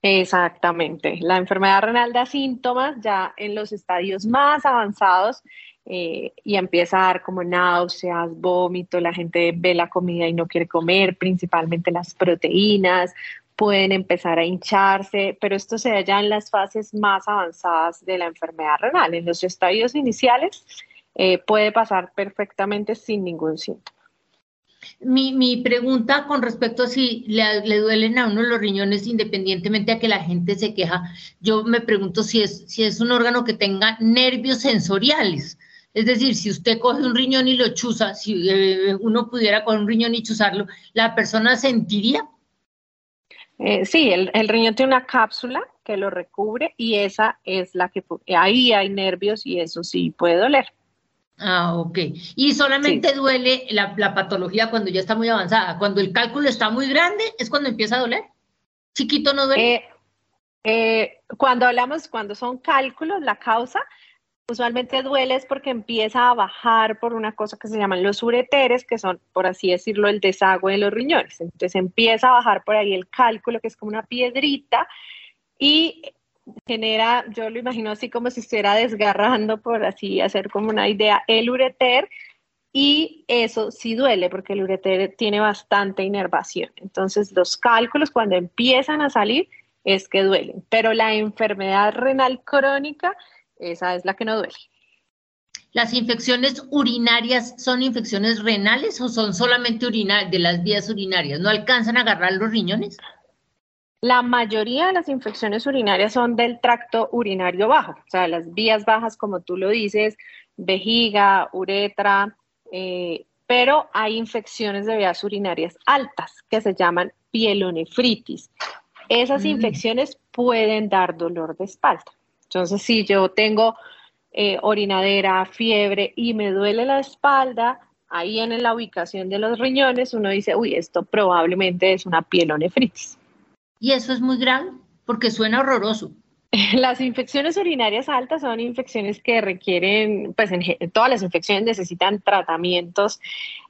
Exactamente. La enfermedad renal da síntomas ya en los estadios más avanzados eh, y empieza a dar como náuseas, vómito, la gente ve la comida y no quiere comer, principalmente las proteínas, pueden empezar a hincharse, pero esto se da ya en las fases más avanzadas de la enfermedad renal. En los estadios iniciales eh, puede pasar perfectamente sin ningún síntoma. Mi, pregunta con respecto a si le, le, duelen a uno los riñones independientemente a que la gente se queja, yo me pregunto si es, si es un órgano que tenga nervios sensoriales. Es decir, si usted coge un riñón y lo chuza, si eh, uno pudiera coger un riñón y chuzarlo, ¿la persona sentiría? Eh, sí, el, riñón tiene una cápsula que lo recubre y esa es la que ahí hay nervios y eso sí puede doler. Ah, ok. Y solamente duele la, patología cuando ya está muy avanzada. Cuando el cálculo está muy grande es cuando empieza a doler. Chiquito no duele. Eh, eh, cuando hablamos, cuando son cálculos, la causa, usualmente duele es porque empieza a bajar por una cosa que se llaman los ureteres, que son, por así decirlo, el desagüe de los riñones. Entonces empieza a bajar por ahí el cálculo, que es como una piedrita, y genera, yo lo imagino así como si estuviera desgarrando, por así hacer como una idea, el ureter, y eso sí duele porque el ureter tiene bastante inervación. Entonces los cálculos cuando empiezan a salir es que duelen, pero la enfermedad renal crónica esa es la que no duele. ¿Las infecciones urinarias son infecciones renales o son solamente de las vías urinarias? ¿No alcanzan a agarrar los riñones? La mayoría de las infecciones urinarias son del tracto urinario bajo, o sea, las vías bajas, como tú lo dices, vejiga, uretra, eh, pero hay infecciones de vías urinarias altas que se llaman pielonefritis. Esas mm. infecciones pueden dar dolor de espalda. Entonces, si yo tengo eh, orinadera, fiebre y me duele la espalda, ahí en la ubicación de los riñones, uno dice, uy, esto probablemente es una pielonefritis. ¿Y eso es muy grave? Porque suena horroroso. Las infecciones urinarias altas son infecciones que requieren, pues en, todas las infecciones necesitan tratamientos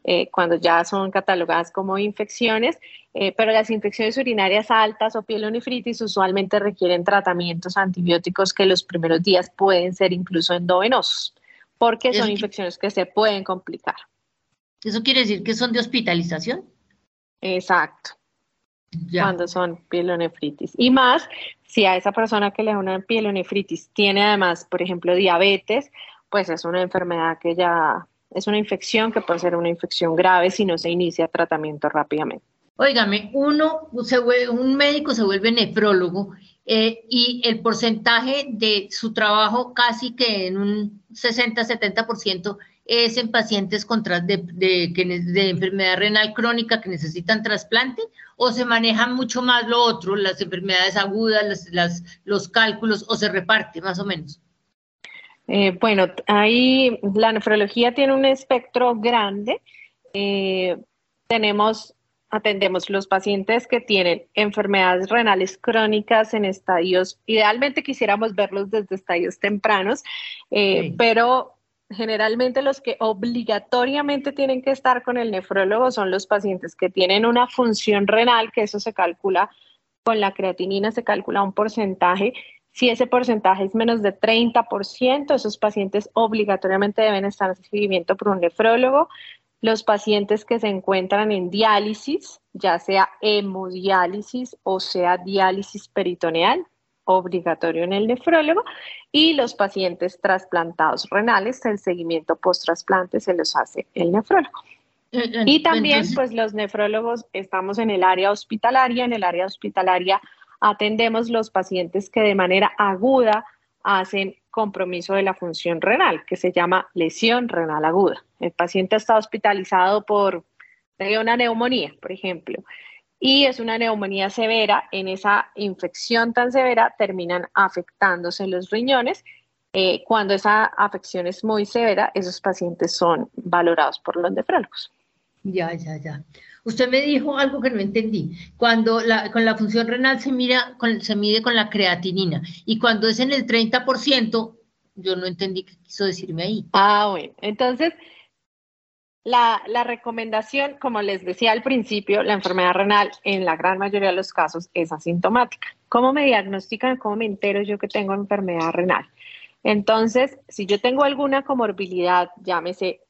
eh, cuando ya son catalogadas como infecciones, eh, pero las infecciones urinarias altas o pielonefritis usualmente requieren tratamientos antibióticos que los primeros días pueden ser incluso endovenosos, porque son infecciones que se pueden complicar. ¿Eso quiere decir que son de hospitalización? Exacto. Cuando son pielonefritis. Y más, si a esa persona que le da una pielonefritis tiene además, por ejemplo, diabetes, pues es una enfermedad que ya es una infección que puede ser una infección grave si no se inicia tratamiento rápidamente. Óigame, uno, se un médico se vuelve nefrólogo eh, y el porcentaje de su trabajo casi que en un 60-70% es en pacientes con de, de, enfermedad renal crónica que necesitan trasplante o se maneja mucho más lo otro, las enfermedades agudas, las, los cálculos o se reparte más o menos? Eh, bueno, ahí la nefrología tiene un espectro grande. Eh, tenemos, atendemos los pacientes que tienen enfermedades renales crónicas en estadios, idealmente quisiéramos verlos desde estadios tempranos, eh, pero generalmente los que obligatoriamente tienen que estar con el nefrólogo son los pacientes que tienen una función renal, que eso se calcula con la creatinina, se calcula un porcentaje. Si ese porcentaje es menos de 30%, esos pacientes obligatoriamente deben estar en seguimiento por un nefrólogo. Los pacientes que se encuentran en diálisis, ya sea hemodiálisis o sea diálisis peritoneal, obligatorio en el nefrólogo y los pacientes trasplantados renales, el seguimiento post-trasplante se los hace el nefrólogo. Eh, y también, pues los nefrólogos estamos en el área hospitalaria. En el área hospitalaria atendemos los pacientes que de manera aguda hacen compromiso de la función renal, que se llama lesión renal aguda. El paciente está hospitalizado por una neumonía, por ejemplo, y es una neumonía severa. En esa infección tan severa terminan afectándose los riñones. Eh, cuando esa afección es muy severa, esos pacientes son valorados por los nefrólogos. Ya, ya, ya. Usted me dijo algo que no entendí. Cuando la, con la función renal se, mira, se mide con la creatinina y cuando es en el 30%, yo no entendí qué quiso decirme ahí. Ah, bueno. Entonces, la, recomendación, como les decía al principio, la enfermedad renal en la gran mayoría de los casos es asintomática. ¿Cómo me diagnostican? ¿Cómo me entero yo que tengo enfermedad renal? Entonces, si yo tengo alguna comorbilidad, llámese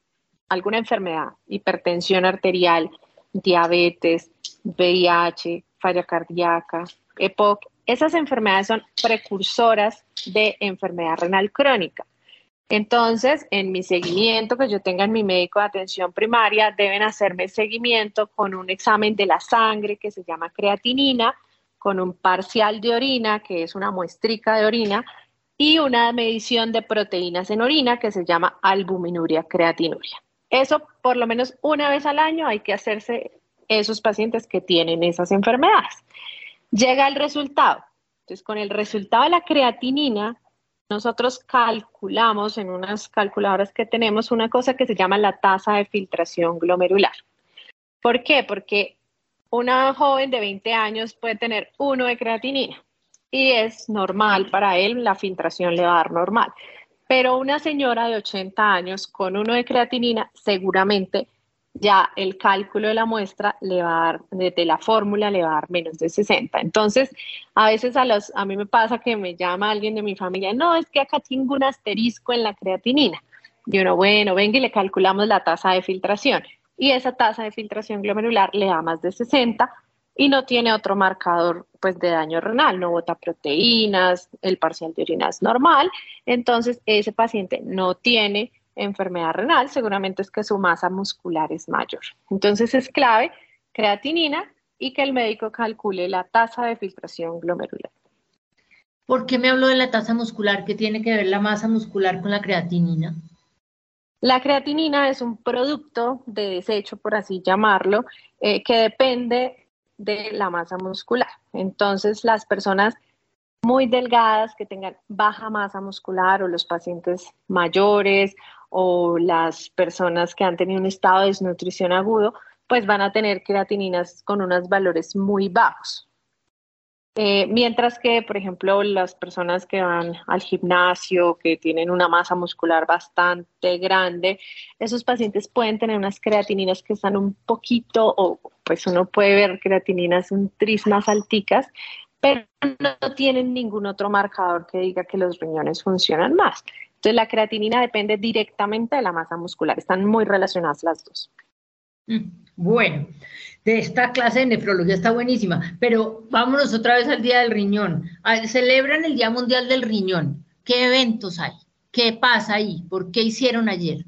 alguna enfermedad, hipertensión arterial, diabetes, VIH, falla cardíaca, EPOC, esas enfermedades son precursoras de enfermedad renal crónica. Entonces, en mi seguimiento que yo tenga en mi médico de atención primaria, deben hacerme seguimiento con un examen de la sangre que se llama creatinina, con un parcial de orina, que es una muestrica de orina, y una medición de proteínas en orina que se llama albuminuria creatinuria. Eso por lo menos una vez al año hay que hacerse esos pacientes que tienen esas enfermedades. Llega el resultado. Entonces, con el resultado de la creatinina, nosotros calculamos en unas calculadoras que tenemos una cosa que se llama la tasa de filtración glomerular. ¿Por qué? Porque una joven de 20 años puede tener uno de creatinina y es normal para él, la filtración le va a dar normal. Pero una señora de 80 años con uno de creatinina seguramente ya el cálculo de la muestra le va a dar, desde la fórmula le va a dar menos de 60. Entonces, a veces a, los, a mí me pasa que me llama alguien de mi familia, no, es que acá tengo un asterisco en la creatinina. Y uno, bueno, venga y le calculamos la tasa de filtración. Y esa tasa de filtración glomerular le da más de 60 y no tiene otro marcador pues de daño renal, no bota proteínas, el parcial de orina es normal, entonces ese paciente no tiene enfermedad renal, seguramente es que su masa muscular es mayor. Entonces es clave creatinina y que el médico calcule la tasa de filtración glomerular. ¿Por qué me habló de la tasa muscular? ¿Qué tiene que ver la masa muscular con la creatinina? La creatinina es un producto de desecho, por así llamarlo, eh, que depende de la masa muscular. Entonces, las personas muy delgadas que tengan baja masa muscular o los pacientes mayores o las personas que han tenido un estado de desnutrición agudo, pues van a tener creatininas con unos valores muy bajos. Eh, mientras que, por ejemplo, las personas que van al gimnasio, que tienen una masa muscular bastante grande, esos pacientes pueden tener unas creatininas que están un poquito, o pues uno puede ver creatininas un tris más alticas, pero no tienen ningún otro marcador que diga que los riñones funcionan más. Entonces, la creatinina depende directamente de la masa muscular, están muy relacionadas las dos. Mm, bueno, de esta clase de nefrología está buenísima, pero vámonos otra vez al Día del Riñón. Ah, celebran el Día Mundial del Riñón. ¿Qué eventos hay? ¿Qué pasa ahí? ¿Por qué hicieron ayer?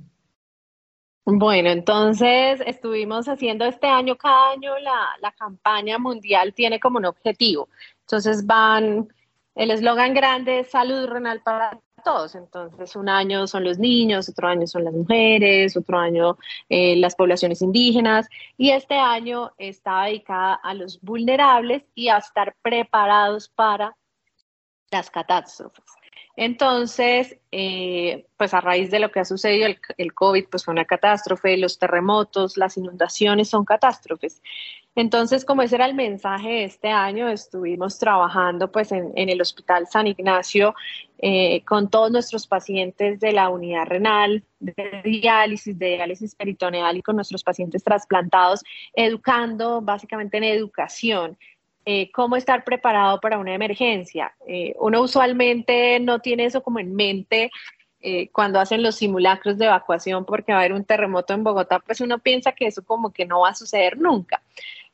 Bueno, entonces estuvimos haciendo este año, cada año la, la campaña mundial tiene como un objetivo. Entonces van, el eslogan grande es salud renal para todos. Entonces, un año son los niños, otro año son las mujeres, otro año eh, las poblaciones indígenas y este año está dedicada a los vulnerables y a estar preparados para las catástrofes. Entonces, eh, pues a raíz de lo que ha sucedido, el, COVID pues fue una catástrofe, los terremotos, las inundaciones son catástrofes. Entonces, como ese era el mensaje de este año, estuvimos trabajando pues en, el Hospital San Ignacio eh, con todos nuestros pacientes de la unidad renal, de diálisis, de diálisis peritoneal y con nuestros pacientes trasplantados, educando básicamente en educación. Eh, cómo estar preparado para una emergencia. Eh, uno usualmente no tiene eso como en mente cuando hacen los simulacros de evacuación porque va a haber un terremoto en Bogotá, pues uno piensa que eso como que no va a suceder nunca.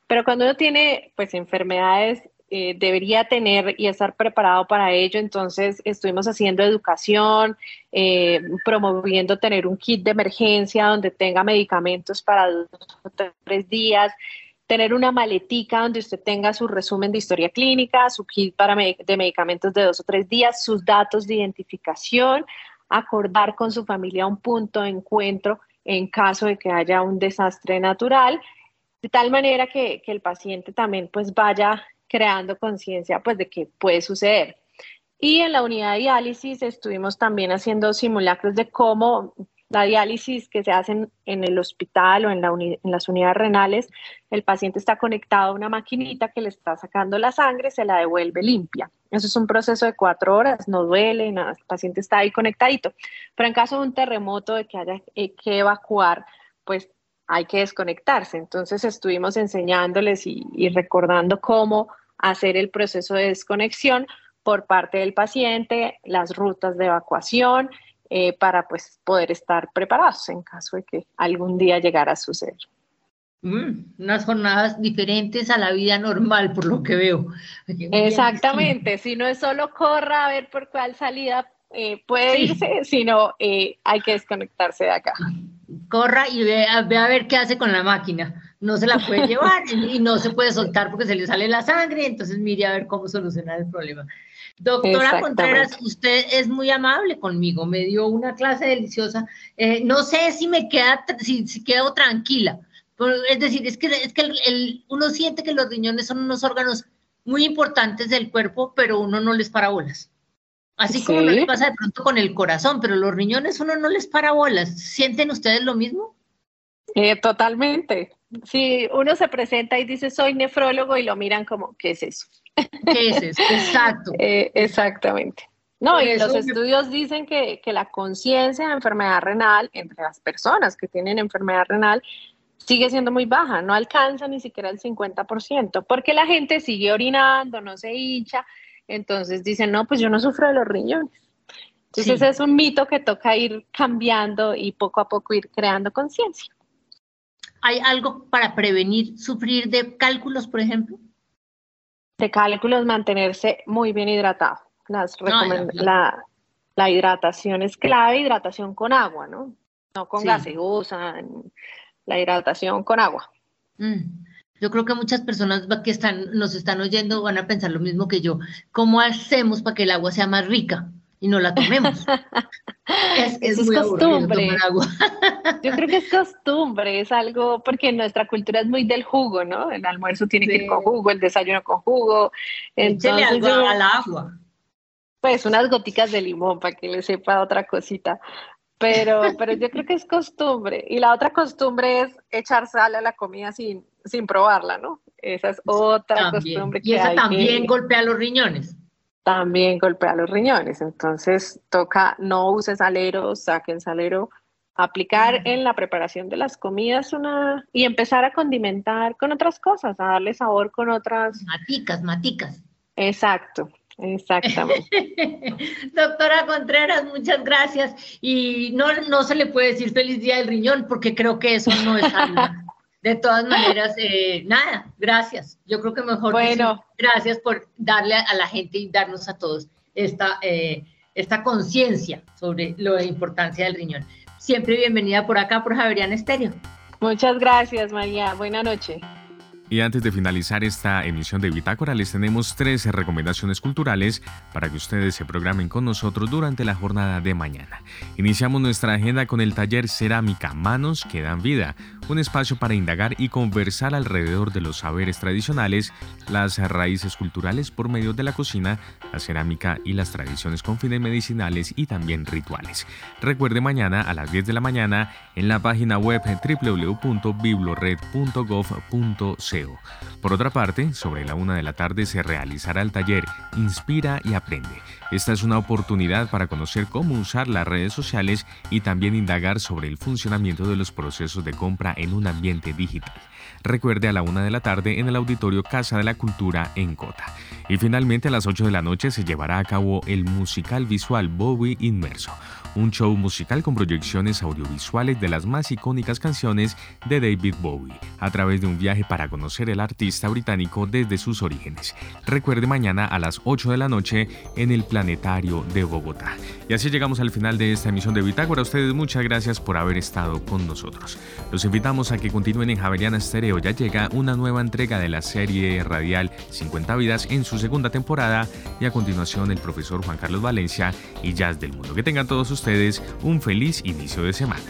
Pero cuando uno tiene pues enfermedades, eh, debería tener y estar preparado para ello. Entonces estuvimos haciendo educación, eh, promoviendo tener un kit de emergencia donde tenga medicamentos para dos o tres días, tener una maletica donde usted tenga su resumen de historia clínica, su kit para de medicamentos de dos o tres días, sus datos de identificación, acordar con su familia un punto de encuentro en caso de que haya un desastre natural de tal manera que, el paciente también pues vaya creando conciencia pues de que puede suceder. Y en la unidad de diálisis estuvimos también haciendo simulacros de cómo la diálisis que se hace en, el hospital o en, en, las unidades renales, el paciente está conectado a una maquinita que le está sacando la sangre, se la devuelve limpia. Eso es un proceso de cuatro horas, no duele, nada, el paciente está ahí conectadito. Pero en caso de un terremoto, de que haya eh, que evacuar, pues hay que desconectarse. Entonces estuvimos enseñándoles y, recordando cómo hacer el proceso de desconexión por parte del paciente, las rutas de evacuación, eh, para pues poder estar preparados en caso de que algún día llegara a suceder. Mm, unas jornadas diferentes a la vida normal, por lo que veo. Exactamente, si no es solo corra a ver por cuál salida eh, puede irse, sino eh, hay que desconectarse de acá corra y ve a, ver qué hace con la máquina. No se la puede llevar y no se puede soltar porque se le sale la sangre, entonces mire a ver cómo solucionar el problema. Doctora Contreras, usted es muy amable conmigo, me dio una clase deliciosa. Eh, no sé si me queda, si, si quedo tranquila. Es decir, es que, es que el, uno siente que los riñones son unos órganos muy importantes del cuerpo, pero uno no les para bolas. Así como no le pasa de pronto con el corazón, pero los riñones uno no les para bolas. ¿Sienten ustedes lo mismo? Eh, totalmente. Si uno se presenta y dice soy nefrólogo y lo miran como, ¿qué es eso? ¿Qué es eso? Exacto. Eh, exactamente. No, y los estudios dicen que, que la conciencia de enfermedad renal entre las personas que tienen enfermedad renal sigue siendo muy baja, no alcanza ni siquiera el 50%, porque la gente sigue orinando, no se hincha, entonces dicen, no, pues yo no sufro de los riñones. Entonces es un mito que toca ir cambiando y poco a poco ir creando conciencia. ¿Hay algo para prevenir sufrir de cálculos, por ejemplo? De cálculos, mantenerse muy bien hidratado. Las la, la, hidratación es clave, hidratación con agua, ¿no? No con gaseosa, la hidratación con agua. Mm. Yo creo que muchas personas que están, nos están oyendo van a pensar lo mismo que yo. ¿Cómo hacemos para que el agua sea más rica y no la tomemos? es, es, es costumbre. Agua. yo creo que es costumbre, es algo, porque nuestra cultura es muy del jugo, ¿no? El almuerzo tiene que ir con jugo, el desayuno con jugo. Entonces, algo al agua. Pues unas goticas de limón para que le sepa otra cosita. Pero, pero yo creo que es costumbre. Y la otra costumbre es echar sal a la comida sin, sin probarla, ¿no? Esa es otra costumbre que Y esa también golpea los riñones. También golpea los riñones. Entonces toca no usen salero, saquen salero, aplicar en la preparación de las comidas una y empezar a condimentar con otras cosas, a darle sabor con otras. Maticas, maticas. Exacto. Exactamente. Doctora Contreras, muchas gracias. Y no, no se le puede decir feliz día del riñón porque creo que eso no es algo. De todas maneras, eh, nada, gracias. Yo creo que mejor bueno. gracias por darle a la gente y darnos a todos esta, eh, esta conciencia sobre la importancia del riñón. Siempre bienvenida por acá, por Javerian Estéreo. Muchas gracias, María. Buena noche. Y antes de finalizar esta emisión de Bitácora, les tenemos tres recomendaciones culturales para que ustedes se programen con nosotros durante la jornada de mañana. Iniciamos nuestra agenda con el taller Cerámica Manos que dan vida, un espacio para indagar y conversar alrededor de los saberes tradicionales, las raíces culturales por medio de la cocina, la cerámica y las tradiciones con fines medicinales y también rituales. Recuerde mañana a las 10 de la mañana en la página web www.biblored.gov.co por otra parte, sobre la una de la tarde se realizará el taller Inspira y Aprende. Esta es una oportunidad para conocer cómo usar las redes sociales y también indagar sobre el funcionamiento de los procesos de compra en un ambiente digital. Recuerde a la una de la tarde en el Auditorio Casa de la Cultura en Cota. Y finalmente a las 8 de la noche se llevará a cabo el musical visual Bowie Inmerso un show musical con proyecciones audiovisuales de las más icónicas canciones de David Bowie, a través de un viaje para conocer el artista británico desde sus orígenes. Recuerde mañana a las 8 de la noche en el Planetario de Bogotá. Y así llegamos al final de esta emisión de Bitácora. A ustedes muchas gracias por haber estado con nosotros. Los invitamos a que continúen en Javeriana Stereo. Ya llega una nueva entrega de la serie radial 50 vidas en su segunda temporada y a continuación el profesor Juan Carlos Valencia y Jazz del Mundo. Que tengan todos ustedes un feliz inicio de semana.